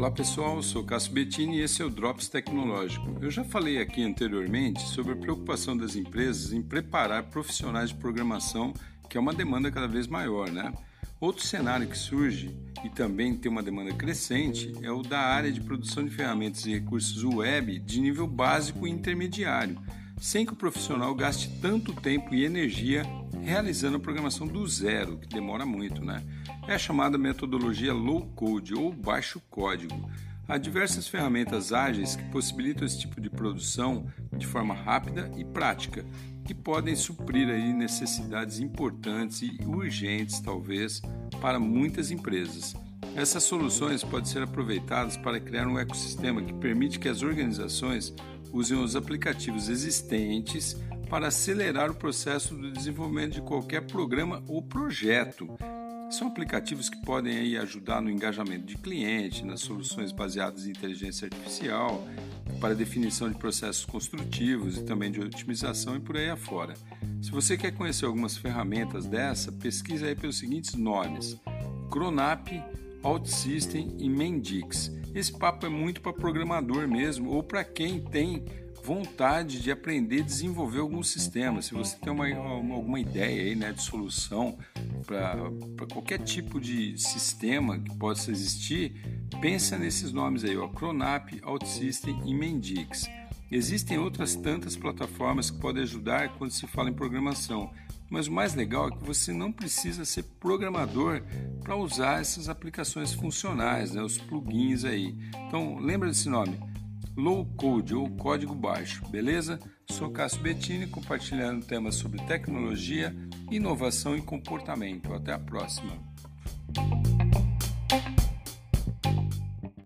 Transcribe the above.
Olá pessoal, sou Cássio Bettini e esse é o Drops Tecnológico. Eu já falei aqui anteriormente sobre a preocupação das empresas em preparar profissionais de programação, que é uma demanda cada vez maior, né? Outro cenário que surge e também tem uma demanda crescente é o da área de produção de ferramentas e recursos web de nível básico e intermediário, sem que o profissional gaste tanto tempo e energia realizando a programação do zero, que demora muito, né? É a chamada metodologia low code ou baixo código. Há diversas ferramentas ágeis que possibilitam esse tipo de produção de forma rápida e prática, que podem suprir aí necessidades importantes e urgentes, talvez, para muitas empresas. Essas soluções podem ser aproveitadas para criar um ecossistema que permite que as organizações usem os aplicativos existentes para acelerar o processo do desenvolvimento de qualquer programa ou projeto. São aplicativos que podem aí ajudar no engajamento de cliente, nas soluções baseadas em inteligência artificial, para definição de processos construtivos e também de otimização e por aí afora. Se você quer conhecer algumas ferramentas dessa, pesquise aí pelos seguintes nomes: Cronap, OutSystem e Mendix. Esse papo é muito para programador mesmo ou para quem tem vontade de aprender a desenvolver algum sistema. Se você tem uma, uma alguma ideia aí, né, de solução para qualquer tipo de sistema que possa existir, pensa nesses nomes aí, ó, Cronap, OutSystem e Mendix. Existem outras tantas plataformas que podem ajudar quando se fala em programação, mas o mais legal é que você não precisa ser programador para usar essas aplicações funcionais, né, os plugins aí. Então, lembra desse nome? Low Code ou código baixo, beleza? Sou Cássio Bettini compartilhando temas sobre tecnologia, inovação e comportamento. Até a próxima.